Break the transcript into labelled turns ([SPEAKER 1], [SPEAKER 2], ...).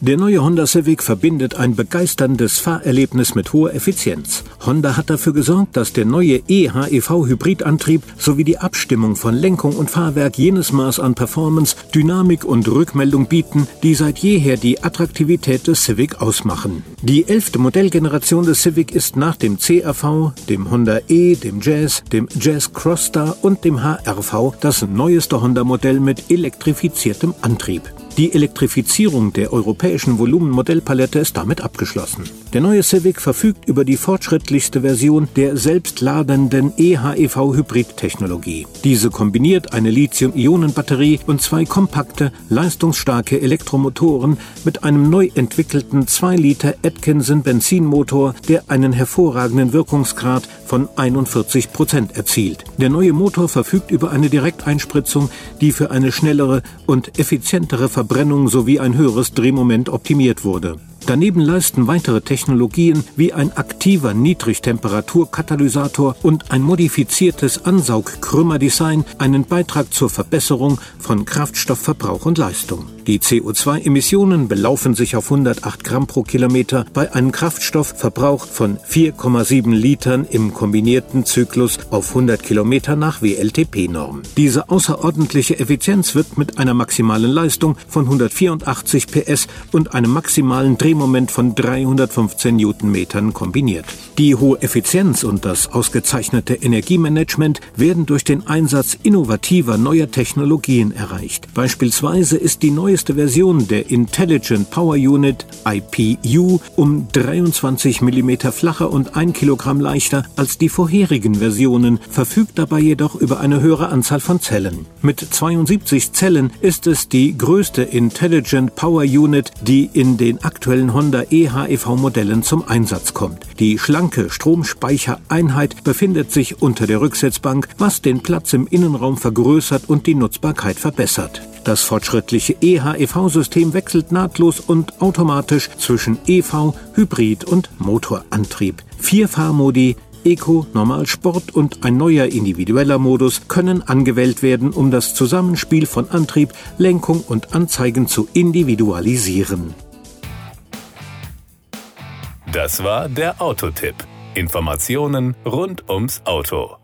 [SPEAKER 1] Der neue Honda Civic verbindet ein begeisterndes Fahrerlebnis mit hoher Effizienz. Honda hat dafür gesorgt, dass der neue eHEV-Hybridantrieb sowie die Abstimmung von Lenkung und Fahrwerk jenes Maß an Performance, Dynamik und Rückmeldung bieten, die seit jeher die Attraktivität des Civic ausmachen. Die elfte Modellgeneration des Civic ist nach dem CRV, dem Honda E, dem Jazz, dem Jazz Crossstar und dem HRV das neueste Honda-Modell mit elektrifiziertem Antrieb. Die Elektrifizierung der europäischen Volumenmodellpalette ist damit abgeschlossen. Der neue Civic verfügt über die fortschrittlichste Version der selbstladenden EHEV-Hybrid-Technologie. Diese kombiniert eine Lithium-Ionen-Batterie und zwei kompakte, leistungsstarke Elektromotoren mit einem neu entwickelten 2 Liter Atkinson Benzinmotor, der einen hervorragenden Wirkungsgrad von 41 Prozent erzielt. Der neue Motor verfügt über eine Direkteinspritzung, die für eine schnellere und effizientere Verbrennung sowie ein höheres Drehmoment optimiert wurde. Daneben leisten weitere Technologien wie ein aktiver Niedrigtemperaturkatalysator und ein modifiziertes Ansaugkrümmerdesign einen Beitrag zur Verbesserung von Kraftstoffverbrauch und Leistung. Die CO2-Emissionen belaufen sich auf 108 Gramm pro Kilometer bei einem Kraftstoffverbrauch von 4,7 Litern im kombinierten Zyklus auf 100 Kilometer nach WLTP-Norm. Diese außerordentliche Effizienz wird mit einer maximalen Leistung von 184 PS und einem maximalen Drehmoment von 315 Newtonmetern kombiniert. Die hohe Effizienz und das ausgezeichnete Energiemanagement werden durch den Einsatz innovativer neuer Technologien erreicht. Beispielsweise ist die neue neueste Version der Intelligent Power Unit IPU um 23 mm flacher und 1 Kilogramm leichter als die vorherigen Versionen, verfügt dabei jedoch über eine höhere Anzahl von Zellen. Mit 72 Zellen ist es die größte Intelligent Power Unit, die in den aktuellen Honda eHEV-Modellen zum Einsatz kommt. Die schlanke Stromspeichereinheit befindet sich unter der Rücksitzbank, was den Platz im Innenraum vergrößert und die Nutzbarkeit verbessert. Das fortschrittliche EHEV-System wechselt nahtlos und automatisch zwischen EV, Hybrid und Motorantrieb. Vier Fahrmodi Eco, Normal Sport und ein neuer individueller Modus können angewählt werden, um das Zusammenspiel von Antrieb, Lenkung und Anzeigen zu individualisieren.
[SPEAKER 2] Das war der Autotipp. Informationen rund ums Auto.